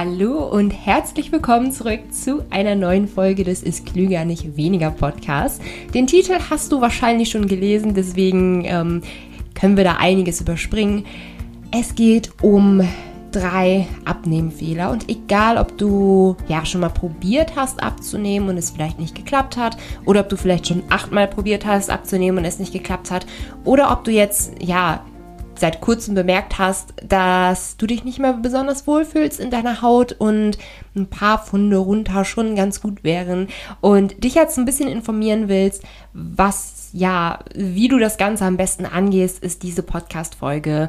Hallo und herzlich willkommen zurück zu einer neuen Folge des Ist Klüger nicht weniger Podcast. Den Titel hast du wahrscheinlich schon gelesen, deswegen ähm, können wir da einiges überspringen. Es geht um drei Abnehmfehler und egal, ob du ja schon mal probiert hast abzunehmen und es vielleicht nicht geklappt hat oder ob du vielleicht schon achtmal probiert hast abzunehmen und es nicht geklappt hat oder ob du jetzt ja seit kurzem bemerkt hast, dass du dich nicht mehr besonders wohlfühlst in deiner Haut und ein paar Funde runter schon ganz gut wären und dich jetzt ein bisschen informieren willst, was ja, wie du das Ganze am besten angehst, ist diese Podcast Folge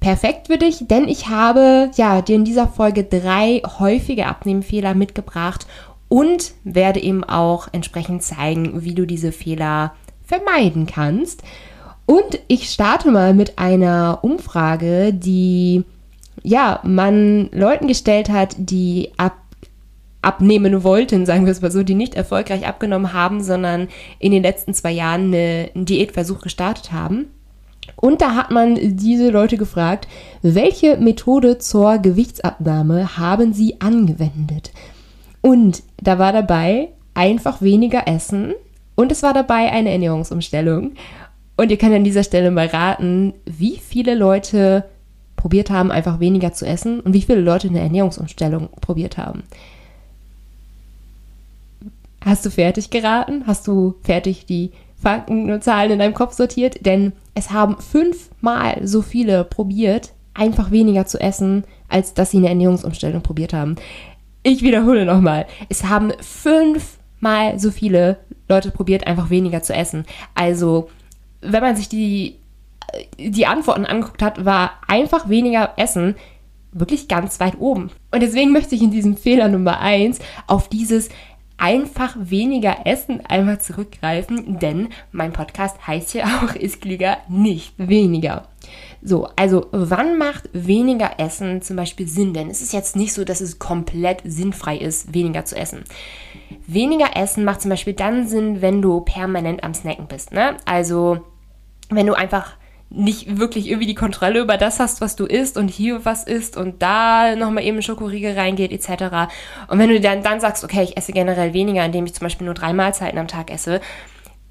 perfekt für dich, denn ich habe ja dir in dieser Folge drei häufige Abnehmfehler mitgebracht und werde eben auch entsprechend zeigen, wie du diese Fehler vermeiden kannst. Und ich starte mal mit einer Umfrage, die ja, man Leuten gestellt hat, die ab, abnehmen wollten, sagen wir es mal so, die nicht erfolgreich abgenommen haben, sondern in den letzten zwei Jahren eine, einen Diätversuch gestartet haben. Und da hat man diese Leute gefragt, welche Methode zur Gewichtsabnahme haben sie angewendet? Und da war dabei einfach weniger essen und es war dabei eine Ernährungsumstellung. Und ihr könnt an dieser Stelle mal raten, wie viele Leute probiert haben, einfach weniger zu essen und wie viele Leute eine Ernährungsumstellung probiert haben. Hast du fertig geraten? Hast du fertig die Fakten und Zahlen in deinem Kopf sortiert? Denn es haben fünfmal so viele probiert, einfach weniger zu essen, als dass sie eine Ernährungsumstellung probiert haben. Ich wiederhole nochmal. Es haben fünfmal so viele Leute probiert, einfach weniger zu essen. Also wenn man sich die, die Antworten angeguckt hat, war einfach weniger Essen wirklich ganz weit oben. Und deswegen möchte ich in diesem Fehler Nummer eins auf dieses einfach weniger Essen einmal zurückgreifen, denn mein Podcast heißt ja auch ist klüger nicht weniger. So, also wann macht weniger Essen zum Beispiel Sinn? Denn es ist jetzt nicht so, dass es komplett sinnfrei ist, weniger zu essen. Weniger Essen macht zum Beispiel dann Sinn, wenn du permanent am Snacken bist. Ne? Also wenn du einfach nicht wirklich irgendwie die Kontrolle über das hast, was du isst und hier was isst und da nochmal eben Schokoriegel reingeht etc. Und wenn du dann, dann sagst, okay, ich esse generell weniger, indem ich zum Beispiel nur drei Mahlzeiten am Tag esse,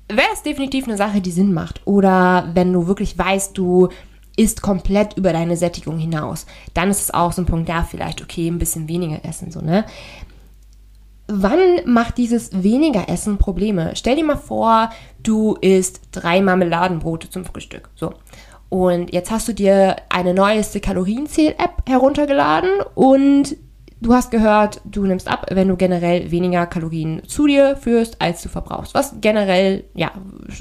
wäre es definitiv eine Sache, die Sinn macht. Oder wenn du wirklich weißt, du isst komplett über deine Sättigung hinaus, dann ist es auch so ein Punkt, da vielleicht, okay, ein bisschen weniger essen, so, ne? Wann macht dieses weniger Essen Probleme? Stell dir mal vor, du isst drei Marmeladenbrote zum Frühstück. So. Und jetzt hast du dir eine neueste Kalorienzähl-App heruntergeladen und du hast gehört, du nimmst ab, wenn du generell weniger Kalorien zu dir führst, als du verbrauchst. Was generell, ja,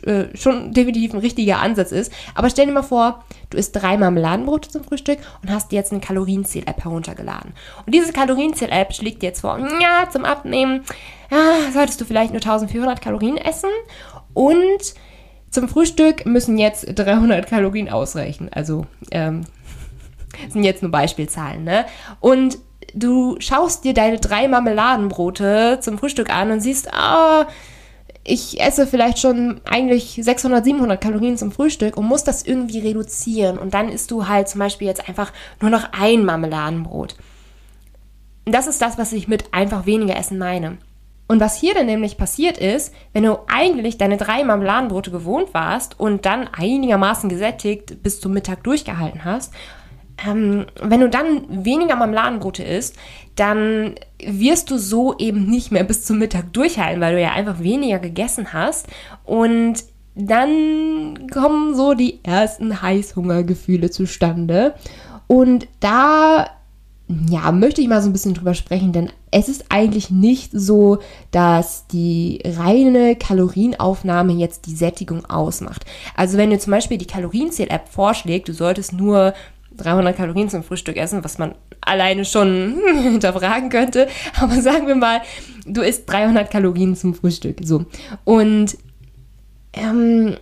äh, schon definitiv ein richtiger Ansatz ist. Aber stell dir mal vor, du isst drei Marmeladenbrote zum Frühstück und hast jetzt eine Kalorienzähl-App heruntergeladen. Und diese Kalorienzähl-App schlägt dir jetzt vor, ja, zum Abnehmen, ja, solltest du vielleicht nur 1400 Kalorien essen und zum Frühstück müssen jetzt 300 Kalorien ausreichen. Also, ähm, sind jetzt nur Beispielzahlen, ne? Und du schaust dir deine drei Marmeladenbrote zum Frühstück an und siehst, ah, ich esse vielleicht schon eigentlich 600, 700 Kalorien zum Frühstück und muss das irgendwie reduzieren. Und dann isst du halt zum Beispiel jetzt einfach nur noch ein Marmeladenbrot. Und das ist das, was ich mit einfach weniger essen meine. Und was hier dann nämlich passiert ist, wenn du eigentlich deine drei Marmeladenbrote gewohnt warst und dann einigermaßen gesättigt bis zum Mittag durchgehalten hast ähm, wenn du dann weniger Marmeladenbrote isst, dann wirst du so eben nicht mehr bis zum Mittag durchhalten, weil du ja einfach weniger gegessen hast. Und dann kommen so die ersten Heißhungergefühle zustande. Und da ja, möchte ich mal so ein bisschen drüber sprechen, denn es ist eigentlich nicht so, dass die reine Kalorienaufnahme jetzt die Sättigung ausmacht. Also wenn du zum Beispiel die Kalorienzähl-App vorschlägt, du solltest nur 300 Kalorien zum Frühstück essen, was man alleine schon hinterfragen könnte. Aber sagen wir mal, du isst 300 Kalorien zum Frühstück. So. Und ähm,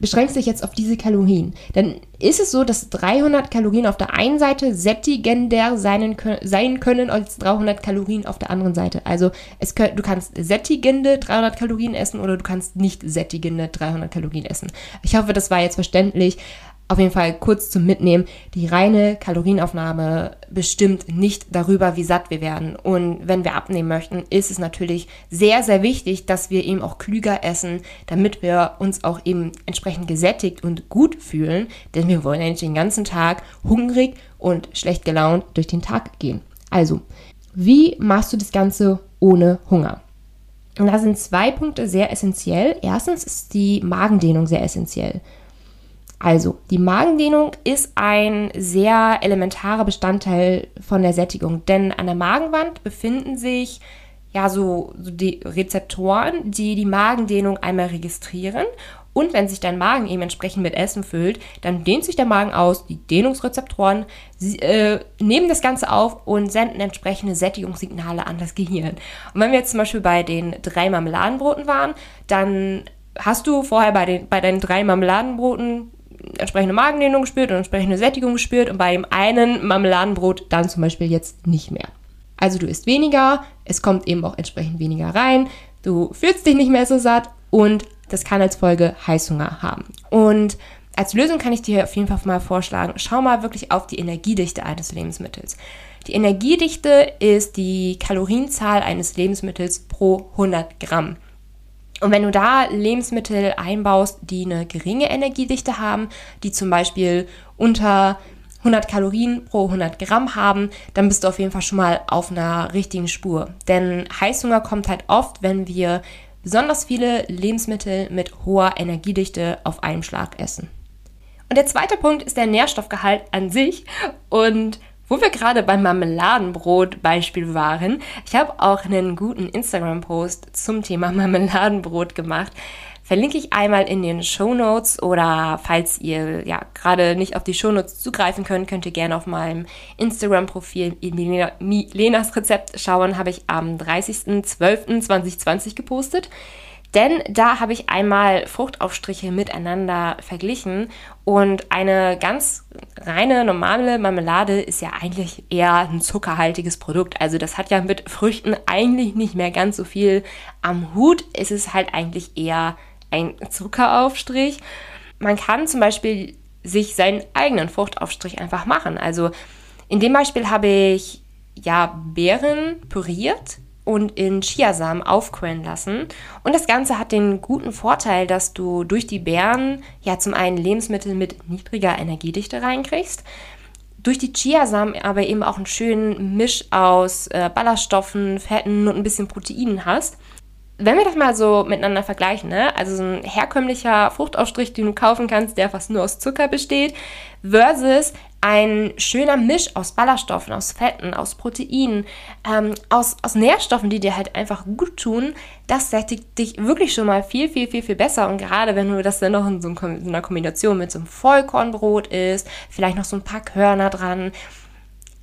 beschränkst dich jetzt auf diese Kalorien, dann ist es so, dass 300 Kalorien auf der einen Seite sättigender sein, sein können als 300 Kalorien auf der anderen Seite. Also es, du kannst sättigende 300 Kalorien essen oder du kannst nicht sättigende 300 Kalorien essen. Ich hoffe, das war jetzt verständlich. Auf jeden Fall kurz zum Mitnehmen. Die reine Kalorienaufnahme bestimmt nicht darüber, wie satt wir werden. Und wenn wir abnehmen möchten, ist es natürlich sehr, sehr wichtig, dass wir eben auch klüger essen, damit wir uns auch eben entsprechend gesättigt und gut fühlen. Denn wir wollen ja nicht den ganzen Tag hungrig und schlecht gelaunt durch den Tag gehen. Also, wie machst du das Ganze ohne Hunger? Und da sind zwei Punkte sehr essentiell. Erstens ist die Magendehnung sehr essentiell. Also, die Magendehnung ist ein sehr elementarer Bestandteil von der Sättigung, denn an der Magenwand befinden sich ja so, so die Rezeptoren, die die Magendehnung einmal registrieren. Und wenn sich dein Magen eben entsprechend mit Essen füllt, dann dehnt sich der Magen aus, die Dehnungsrezeptoren sie, äh, nehmen das Ganze auf und senden entsprechende Sättigungssignale an das Gehirn. Und wenn wir jetzt zum Beispiel bei den drei Marmeladenbroten waren, dann hast du vorher bei, den, bei deinen drei Marmeladenbroten entsprechende Magendehnung gespürt und entsprechende Sättigung gespürt und bei dem einen Marmeladenbrot dann zum Beispiel jetzt nicht mehr. Also du isst weniger, es kommt eben auch entsprechend weniger rein, du fühlst dich nicht mehr so satt und das kann als Folge Heißhunger haben. Und als Lösung kann ich dir auf jeden Fall mal vorschlagen, schau mal wirklich auf die Energiedichte eines Lebensmittels. Die Energiedichte ist die Kalorienzahl eines Lebensmittels pro 100 Gramm. Und wenn du da Lebensmittel einbaust, die eine geringe Energiedichte haben, die zum Beispiel unter 100 Kalorien pro 100 Gramm haben, dann bist du auf jeden Fall schon mal auf einer richtigen Spur. Denn Heißhunger kommt halt oft, wenn wir besonders viele Lebensmittel mit hoher Energiedichte auf einen Schlag essen. Und der zweite Punkt ist der Nährstoffgehalt an sich. Und wo wir gerade beim Marmeladenbrot-Beispiel waren, ich habe auch einen guten Instagram-Post zum Thema Marmeladenbrot gemacht. Verlinke ich einmal in den Show Notes oder falls ihr ja gerade nicht auf die Show Notes zugreifen könnt, könnt ihr gerne auf meinem Instagram-Profil Lenas Rezept schauen. Habe ich am 30.12.2020 gepostet. Denn da habe ich einmal Fruchtaufstriche miteinander verglichen und eine ganz reine normale Marmelade ist ja eigentlich eher ein zuckerhaltiges Produkt. Also das hat ja mit Früchten eigentlich nicht mehr ganz so viel am Hut. Es ist halt eigentlich eher ein Zuckeraufstrich. Man kann zum Beispiel sich seinen eigenen Fruchtaufstrich einfach machen. Also in dem Beispiel habe ich ja Beeren püriert und in Chiasamen aufquellen lassen. Und das Ganze hat den guten Vorteil, dass du durch die Beeren ja zum einen Lebensmittel mit niedriger Energiedichte reinkriegst, durch die Chiasamen aber eben auch einen schönen Misch aus äh, Ballaststoffen, Fetten und ein bisschen Proteinen hast wenn wir das mal so miteinander vergleichen, ne? also so ein herkömmlicher Fruchtaufstrich, den du kaufen kannst, der fast nur aus Zucker besteht, versus ein schöner Misch aus Ballaststoffen, aus Fetten, aus Proteinen, ähm, aus, aus Nährstoffen, die dir halt einfach gut tun, das sättigt dich wirklich schon mal viel, viel, viel, viel besser. Und gerade wenn du das dann noch in so einer Kombination mit so einem Vollkornbrot isst, vielleicht noch so ein paar Körner dran,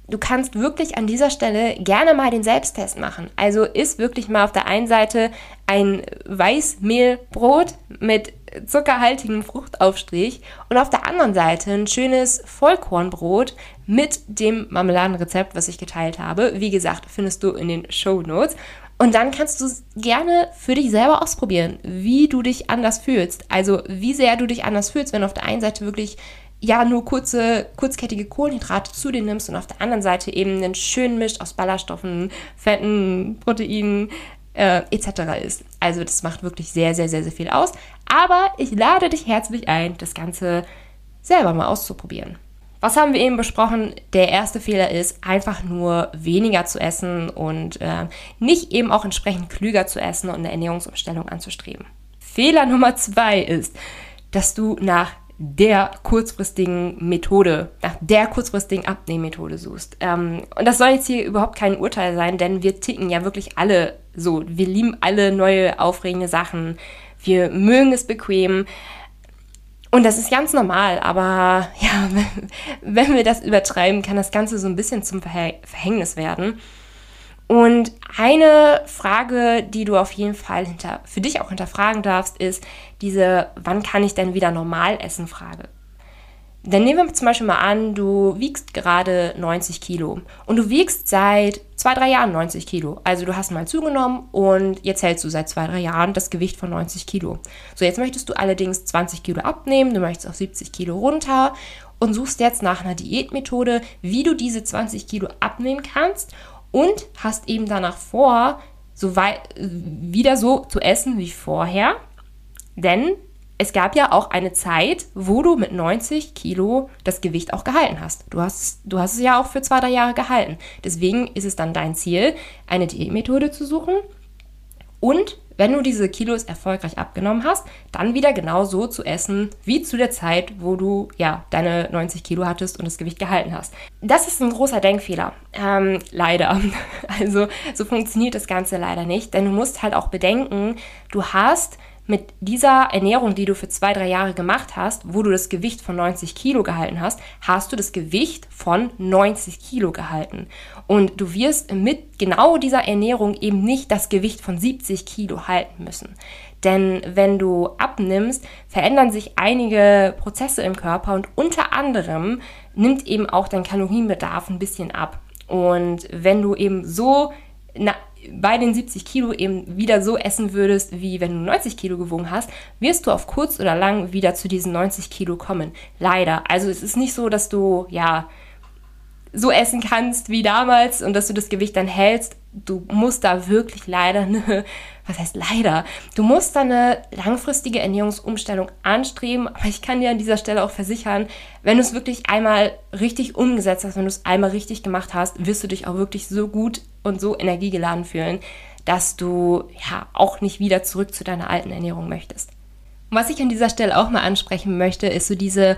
du kannst wirklich an dieser Stelle gerne mal den Selbsttest machen. Also isst wirklich mal auf der einen Seite ein Weißmehlbrot mit zuckerhaltigem Fruchtaufstrich und auf der anderen Seite ein schönes Vollkornbrot mit dem Marmeladenrezept, was ich geteilt habe. Wie gesagt, findest du in den Show Notes. Und dann kannst du gerne für dich selber ausprobieren, wie du dich anders fühlst. Also wie sehr du dich anders fühlst, wenn du auf der einen Seite wirklich ja nur kurze, kurzkettige Kohlenhydrate zu dir nimmst und auf der anderen Seite eben einen schönen Misch aus Ballaststoffen, Fetten, Proteinen äh, etc. ist. Also das macht wirklich sehr, sehr, sehr, sehr viel aus. Aber ich lade dich herzlich ein, das Ganze selber mal auszuprobieren. Was haben wir eben besprochen? Der erste Fehler ist, einfach nur weniger zu essen und äh, nicht eben auch entsprechend klüger zu essen und eine Ernährungsumstellung anzustreben. Fehler Nummer zwei ist, dass du nach der kurzfristigen Methode, nach der kurzfristigen Abnehmmethode suchst. Ähm, und das soll jetzt hier überhaupt kein Urteil sein, denn wir ticken ja wirklich alle so. Wir lieben alle neue, aufregende Sachen. Wir mögen es bequem. Und das ist ganz normal, aber ja, wenn wir das übertreiben, kann das Ganze so ein bisschen zum Verhängnis werden. Und eine Frage, die du auf jeden Fall hinter, für dich auch hinterfragen darfst, ist diese, wann kann ich denn wieder normal essen Frage. dann nehmen wir zum Beispiel mal an, du wiegst gerade 90 Kilo und du wiegst seit zwei, drei Jahren 90 Kilo. Also du hast mal zugenommen und jetzt hältst du seit zwei, drei Jahren das Gewicht von 90 Kilo. So, jetzt möchtest du allerdings 20 Kilo abnehmen, du möchtest auf 70 Kilo runter und suchst jetzt nach einer Diätmethode, wie du diese 20 Kilo abnehmen kannst und hast eben danach vor, so wieder so zu essen wie vorher. Denn es gab ja auch eine Zeit, wo du mit 90 Kilo das Gewicht auch gehalten hast. Du hast, du hast es ja auch für zwei, drei Jahre gehalten. Deswegen ist es dann dein Ziel, eine Diätmethode zu suchen. Und wenn du diese Kilos erfolgreich abgenommen hast, dann wieder genau so zu essen wie zu der Zeit, wo du ja deine 90 Kilo hattest und das Gewicht gehalten hast. Das ist ein großer Denkfehler. Ähm, leider. Also so funktioniert das Ganze leider nicht, denn du musst halt auch bedenken, du hast mit dieser Ernährung, die du für zwei, drei Jahre gemacht hast, wo du das Gewicht von 90 Kilo gehalten hast, hast du das Gewicht von 90 Kilo gehalten. Und du wirst mit genau dieser Ernährung eben nicht das Gewicht von 70 Kilo halten müssen. Denn wenn du abnimmst, verändern sich einige Prozesse im Körper und unter anderem nimmt eben auch dein Kalorienbedarf ein bisschen ab. Und wenn du eben so bei den 70 Kilo eben wieder so essen würdest, wie wenn du 90 Kilo gewogen hast, wirst du auf kurz oder lang wieder zu diesen 90 Kilo kommen. Leider. Also es ist nicht so, dass du, ja, so essen kannst wie damals und dass du das Gewicht dann hältst. Du musst da wirklich leider eine, was heißt leider? Du musst da eine langfristige Ernährungsumstellung anstreben. Aber ich kann dir an dieser Stelle auch versichern, wenn du es wirklich einmal richtig umgesetzt hast, wenn du es einmal richtig gemacht hast, wirst du dich auch wirklich so gut und so energiegeladen fühlen, dass du ja auch nicht wieder zurück zu deiner alten Ernährung möchtest. Und was ich an dieser Stelle auch mal ansprechen möchte, ist so diese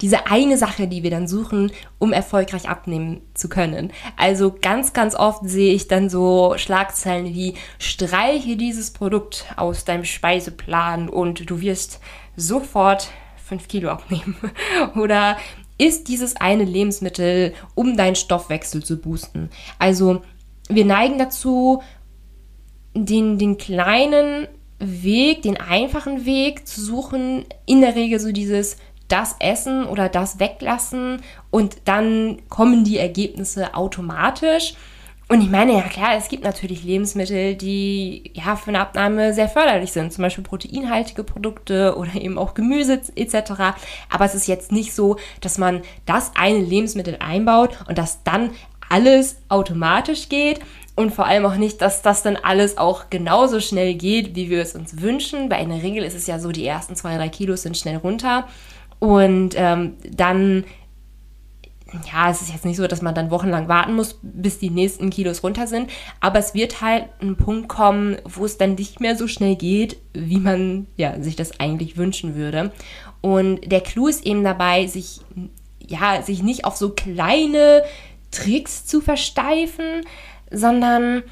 diese eine Sache, die wir dann suchen, um erfolgreich abnehmen zu können. Also ganz, ganz oft sehe ich dann so Schlagzeilen wie streiche dieses Produkt aus deinem Speiseplan und du wirst sofort 5 Kilo abnehmen. Oder ist dieses eine Lebensmittel, um deinen Stoffwechsel zu boosten. Also wir neigen dazu, den, den kleinen Weg, den einfachen Weg zu suchen, in der Regel so dieses das essen oder das weglassen und dann kommen die Ergebnisse automatisch. Und ich meine, ja klar, es gibt natürlich Lebensmittel, die ja für eine Abnahme sehr förderlich sind, zum Beispiel proteinhaltige Produkte oder eben auch Gemüse etc. Aber es ist jetzt nicht so, dass man das eine Lebensmittel einbaut und dass dann alles automatisch geht und vor allem auch nicht, dass das dann alles auch genauso schnell geht, wie wir es uns wünschen. Weil in der Regel ist es ja so, die ersten zwei, drei Kilos sind schnell runter und ähm, dann, ja, es ist jetzt nicht so, dass man dann wochenlang warten muss, bis die nächsten Kilos runter sind. Aber es wird halt ein Punkt kommen, wo es dann nicht mehr so schnell geht, wie man ja, sich das eigentlich wünschen würde. Und der Clou ist eben dabei, sich, ja, sich nicht auf so kleine Tricks zu versteifen, sondern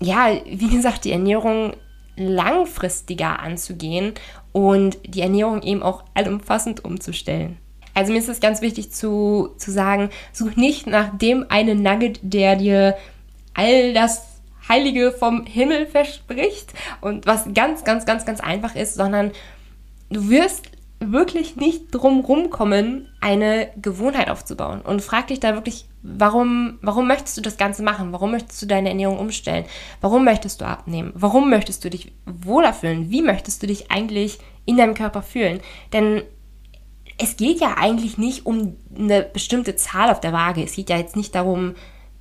ja, wie gesagt, die Ernährung langfristiger anzugehen und die Ernährung eben auch allumfassend umzustellen. Also mir ist es ganz wichtig zu, zu sagen, such nicht nach dem einen Nugget, der dir all das Heilige vom Himmel verspricht und was ganz, ganz, ganz, ganz einfach ist, sondern du wirst wirklich nicht drum rumkommen, eine Gewohnheit aufzubauen. Und frag dich da wirklich, warum, warum möchtest du das Ganze machen? Warum möchtest du deine Ernährung umstellen? Warum möchtest du abnehmen? Warum möchtest du dich wohler fühlen? Wie möchtest du dich eigentlich in deinem Körper fühlen? Denn es geht ja eigentlich nicht um eine bestimmte Zahl auf der Waage. Es geht ja jetzt nicht darum,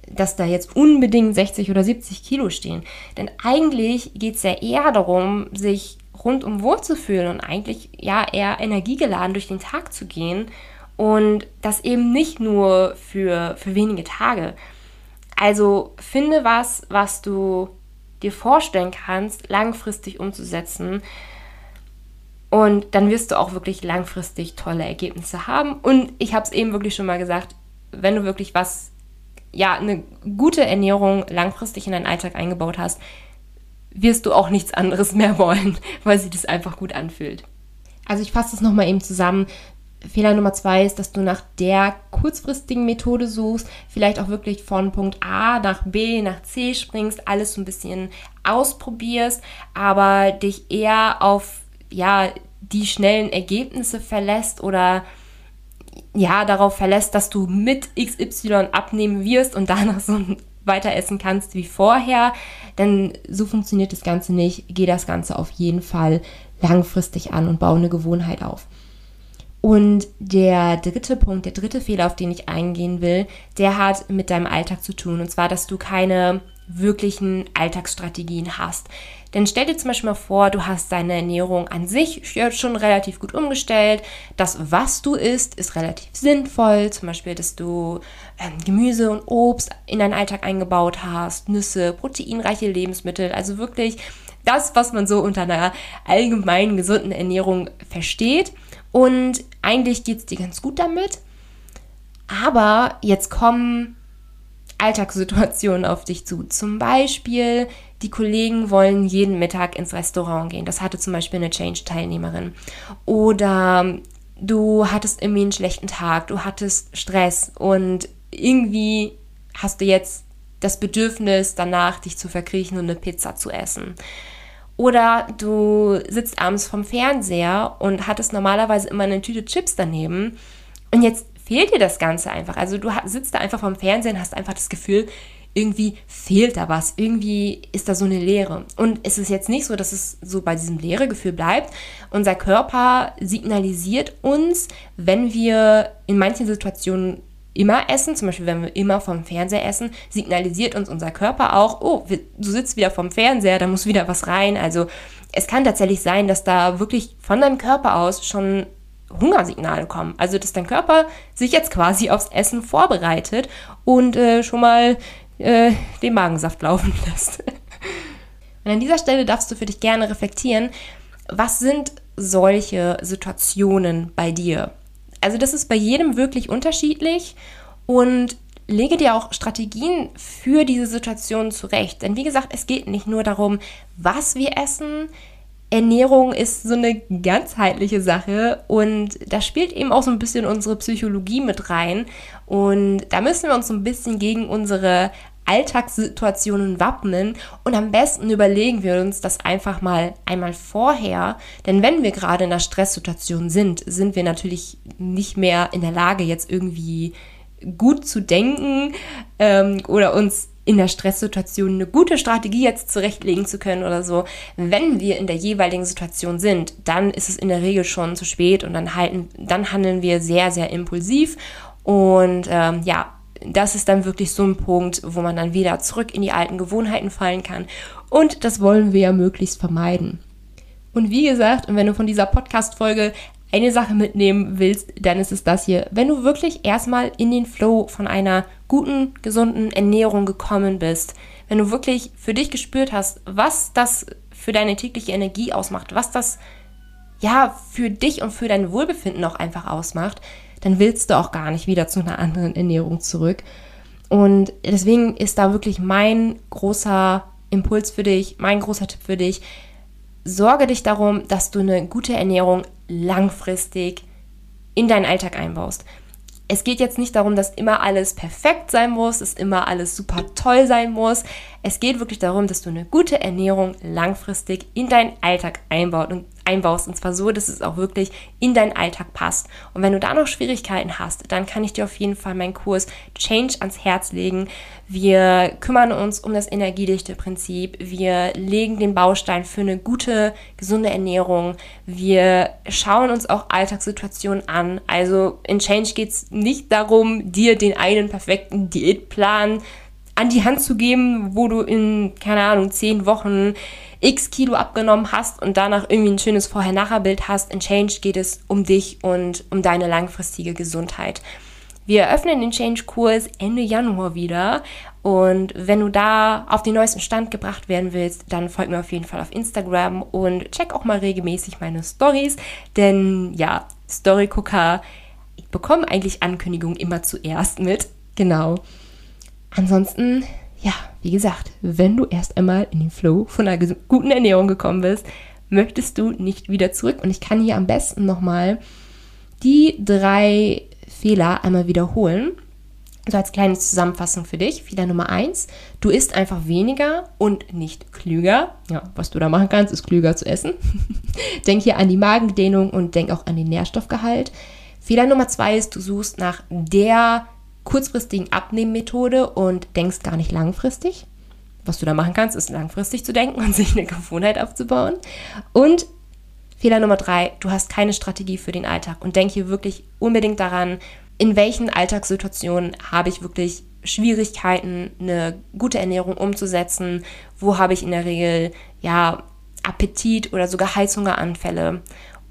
dass da jetzt unbedingt 60 oder 70 Kilo stehen. Denn eigentlich geht es ja eher darum, sich rundum wohlzufühlen und eigentlich ja eher energiegeladen durch den Tag zu gehen und das eben nicht nur für, für wenige Tage. Also finde was, was du dir vorstellen kannst, langfristig umzusetzen. Und dann wirst du auch wirklich langfristig tolle Ergebnisse haben. Und ich habe es eben wirklich schon mal gesagt, wenn du wirklich was, ja, eine gute Ernährung langfristig in deinen Alltag eingebaut hast, wirst du auch nichts anderes mehr wollen, weil sich das einfach gut anfühlt. Also ich fasse das nochmal eben zusammen. Fehler Nummer zwei ist, dass du nach der kurzfristigen Methode suchst, vielleicht auch wirklich von Punkt A nach B nach C springst, alles so ein bisschen ausprobierst, aber dich eher auf ja die schnellen Ergebnisse verlässt oder ja, darauf verlässt, dass du mit XY abnehmen wirst und danach so weiter essen kannst wie vorher. Denn so funktioniert das Ganze nicht. Geh das Ganze auf jeden Fall langfristig an und baue eine Gewohnheit auf. Und der dritte Punkt, der dritte Fehler, auf den ich eingehen will, der hat mit deinem Alltag zu tun. Und zwar, dass du keine wirklichen Alltagsstrategien hast. Denn stell dir zum Beispiel mal vor, du hast deine Ernährung an sich schon relativ gut umgestellt. Das, was du isst, ist relativ sinnvoll. Zum Beispiel, dass du ähm, Gemüse und Obst in deinen Alltag eingebaut hast, Nüsse, proteinreiche Lebensmittel. Also wirklich das, was man so unter einer allgemeinen gesunden Ernährung versteht. Und eigentlich geht es dir ganz gut damit. Aber jetzt kommen Alltagssituationen auf dich zu. Zum Beispiel, die Kollegen wollen jeden Mittag ins Restaurant gehen. Das hatte zum Beispiel eine Change-Teilnehmerin. Oder du hattest irgendwie einen schlechten Tag, du hattest Stress und irgendwie hast du jetzt das Bedürfnis danach, dich zu verkriechen und eine Pizza zu essen. Oder du sitzt abends vom Fernseher und hattest normalerweise immer eine Tüte Chips daneben und jetzt fehlt dir das Ganze einfach. Also du sitzt da einfach vom Fernseher und hast einfach das Gefühl, irgendwie fehlt da was, irgendwie ist da so eine Leere. Und es ist jetzt nicht so, dass es so bei diesem Leeregefühl bleibt. Unser Körper signalisiert uns, wenn wir in manchen Situationen immer essen, zum Beispiel wenn wir immer vom Fernseher essen, signalisiert uns unser Körper auch, oh, du sitzt wieder vom Fernseher, da muss wieder was rein. Also es kann tatsächlich sein, dass da wirklich von deinem Körper aus schon Hungersignale kommen. Also dass dein Körper sich jetzt quasi aufs Essen vorbereitet und äh, schon mal äh, den Magensaft laufen lässt. und an dieser Stelle darfst du für dich gerne reflektieren, was sind solche Situationen bei dir? Also das ist bei jedem wirklich unterschiedlich und lege dir auch Strategien für diese Situation zurecht. Denn wie gesagt, es geht nicht nur darum, was wir essen. Ernährung ist so eine ganzheitliche Sache und da spielt eben auch so ein bisschen unsere Psychologie mit rein. Und da müssen wir uns so ein bisschen gegen unsere Alltagssituationen wappnen und am besten überlegen wir uns das einfach mal einmal vorher, denn wenn wir gerade in einer Stresssituation sind, sind wir natürlich nicht mehr in der Lage, jetzt irgendwie gut zu denken ähm, oder uns in der Stresssituation eine gute Strategie jetzt zurechtlegen zu können oder so. Wenn wir in der jeweiligen Situation sind, dann ist es in der Regel schon zu spät und dann halten, dann handeln wir sehr, sehr impulsiv und ähm, ja, das ist dann wirklich so ein Punkt, wo man dann wieder zurück in die alten Gewohnheiten fallen kann. Und das wollen wir ja möglichst vermeiden. Und wie gesagt, und wenn du von dieser Podcast-Folge eine Sache mitnehmen willst, dann ist es das hier. Wenn du wirklich erstmal in den Flow von einer guten, gesunden Ernährung gekommen bist, wenn du wirklich für dich gespürt hast, was das für deine tägliche Energie ausmacht, was das ja für dich und für dein Wohlbefinden auch einfach ausmacht, dann willst du auch gar nicht wieder zu einer anderen Ernährung zurück. Und deswegen ist da wirklich mein großer Impuls für dich, mein großer Tipp für dich. Sorge dich darum, dass du eine gute Ernährung langfristig in deinen Alltag einbaust. Es geht jetzt nicht darum, dass immer alles perfekt sein muss, dass immer alles super toll sein muss. Es geht wirklich darum, dass du eine gute Ernährung langfristig in deinen Alltag einbaut und einbaust. Und zwar so, dass es auch wirklich in deinen Alltag passt. Und wenn du da noch Schwierigkeiten hast, dann kann ich dir auf jeden Fall meinen Kurs Change ans Herz legen. Wir kümmern uns um das energiedichte Prinzip. Wir legen den Baustein für eine gute, gesunde Ernährung. Wir schauen uns auch Alltagssituationen an. Also in Change geht es nicht darum, dir den einen perfekten Diätplan an die Hand zu geben, wo du in, keine Ahnung, zehn Wochen x Kilo abgenommen hast und danach irgendwie ein schönes Vorher-Nachher-Bild hast. In Change geht es um dich und um deine langfristige Gesundheit. Wir öffnen den Change-Kurs Ende Januar wieder. Und wenn du da auf den neuesten Stand gebracht werden willst, dann folg mir auf jeden Fall auf Instagram und check auch mal regelmäßig meine Stories. Denn ja, Storygucker bekommen eigentlich Ankündigungen immer zuerst mit. Genau. Ansonsten ja, wie gesagt, wenn du erst einmal in den Flow von einer guten Ernährung gekommen bist, möchtest du nicht wieder zurück. Und ich kann hier am besten nochmal die drei Fehler einmal wiederholen. So als kleine Zusammenfassung für dich. Fehler Nummer eins: Du isst einfach weniger und nicht klüger. Ja, was du da machen kannst, ist klüger zu essen. denk hier an die Magendehnung und denk auch an den Nährstoffgehalt. Fehler Nummer zwei ist, du suchst nach der kurzfristigen Abnehmmethode und denkst gar nicht langfristig. Was du da machen kannst, ist langfristig zu denken und sich eine Gewohnheit aufzubauen. Und Fehler Nummer drei, du hast keine Strategie für den Alltag und denk hier wirklich unbedingt daran, in welchen Alltagssituationen habe ich wirklich Schwierigkeiten, eine gute Ernährung umzusetzen, wo habe ich in der Regel ja Appetit oder sogar Heißhungeranfälle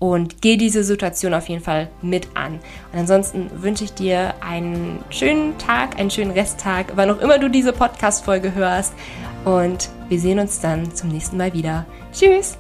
und geh diese Situation auf jeden Fall mit an. Und ansonsten wünsche ich dir einen schönen Tag, einen schönen Resttag, wann auch immer du diese Podcast-Folge hörst. Und wir sehen uns dann zum nächsten Mal wieder. Tschüss!